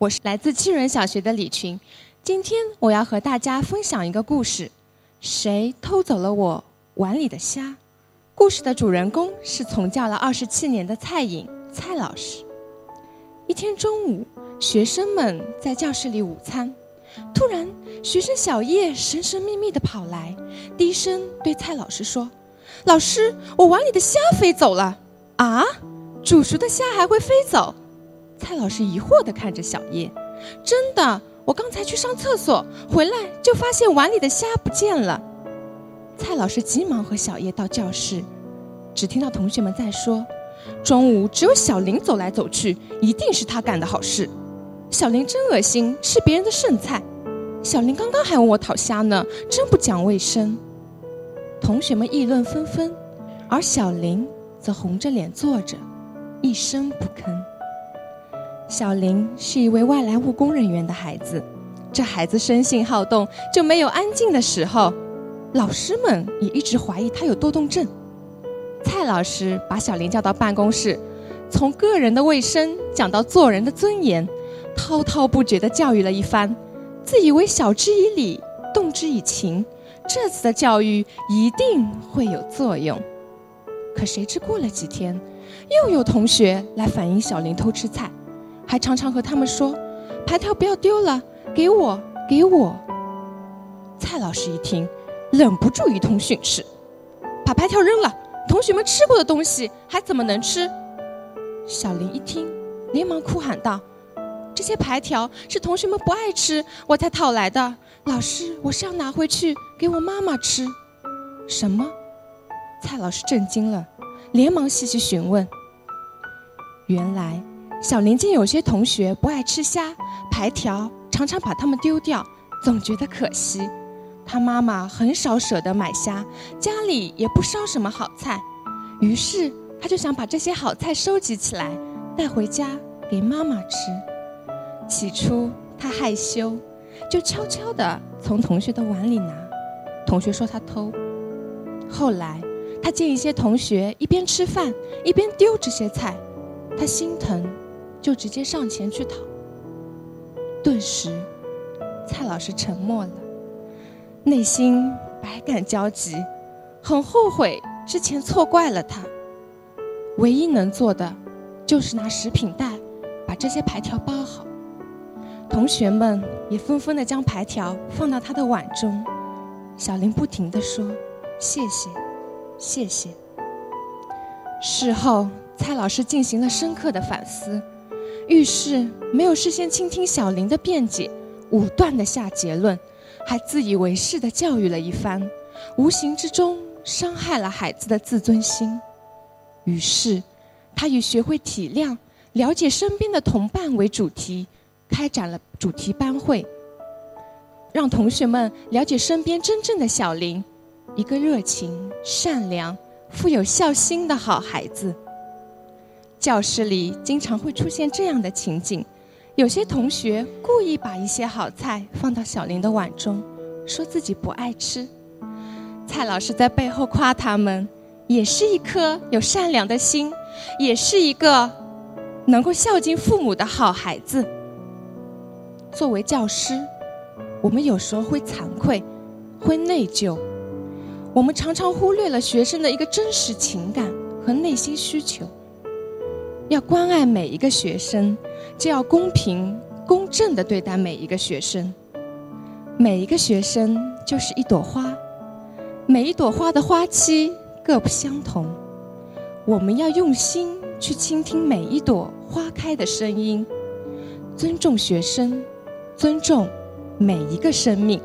我是来自七仁小学的李群。今天我要和大家分享一个故事：谁偷走了我碗里的虾？故事的主人公是从教了二十七年的蔡颖蔡老师。一天中午，学生们在教室里午餐，突然，学生小叶神神秘秘地跑来，低声对蔡老师说：“老师，我碗里的虾飞走了。”啊，煮熟的虾还会飞走？蔡老师疑惑地看着小叶：“真的，我刚才去上厕所，回来就发现碗里的虾不见了。”蔡老师急忙和小叶到教室，只听到同学们在说：“中午只有小林走来走去，一定是他干的好事。小林真恶心，吃别人的剩菜。小林刚刚还问我讨虾呢，真不讲卫生。”同学们议论纷纷，而小林则红着脸坐着，一声不吭。小林是一位外来务工人员的孩子，这孩子生性好动，就没有安静的时候。老师们也一直怀疑他有多动症。蔡老师把小林叫到办公室，从个人的卫生讲到做人的尊严，滔滔不绝地教育了一番，自以为晓之以理，动之以情，这次的教育一定会有作用。可谁知过了几天，又有同学来反映小林偷吃菜。还常常和他们说：“牌条不要丢了，给我，给我。”蔡老师一听，忍不住一通训斥：“把牌条扔了！同学们吃过的东西还怎么能吃？”小林一听，连忙哭喊道：“这些牌条是同学们不爱吃，我才讨来的。老师，我是要拿回去给我妈妈吃。”什么？蔡老师震惊了，连忙细细询问。原来。小林见有些同学不爱吃虾、排条，常常把它们丢掉，总觉得可惜。他妈妈很少舍得买虾，家里也不烧什么好菜，于是他就想把这些好菜收集起来，带回家给妈妈吃。起初他害羞，就悄悄地从同学的碗里拿，同学说他偷。后来他见一些同学一边吃饭一边丢这些菜，他心疼。就直接上前去讨。顿时，蔡老师沉默了，内心百感交集，很后悔之前错怪了他。唯一能做的，就是拿食品袋把这些牌条包好。同学们也纷纷的将牌条放到他的碗中。小林不停的说：“谢谢，谢谢。”事后，蔡老师进行了深刻的反思。遇事没有事先倾听小林的辩解，武断的下结论，还自以为是的教育了一番，无形之中伤害了孩子的自尊心。于是，他以学会体谅、了解身边的同伴为主题，开展了主题班会，让同学们了解身边真正的小林，一个热情、善良、富有孝心的好孩子。教室里经常会出现这样的情景：有些同学故意把一些好菜放到小林的碗中，说自己不爱吃。蔡老师在背后夸他们，也是一颗有善良的心，也是一个能够孝敬父母的好孩子。作为教师，我们有时候会惭愧，会内疚，我们常常忽略了学生的一个真实情感和内心需求。要关爱每一个学生，就要公平公正地对待每一个学生。每一个学生就是一朵花，每一朵花的花期各不相同。我们要用心去倾听每一朵花开的声音，尊重学生，尊重每一个生命。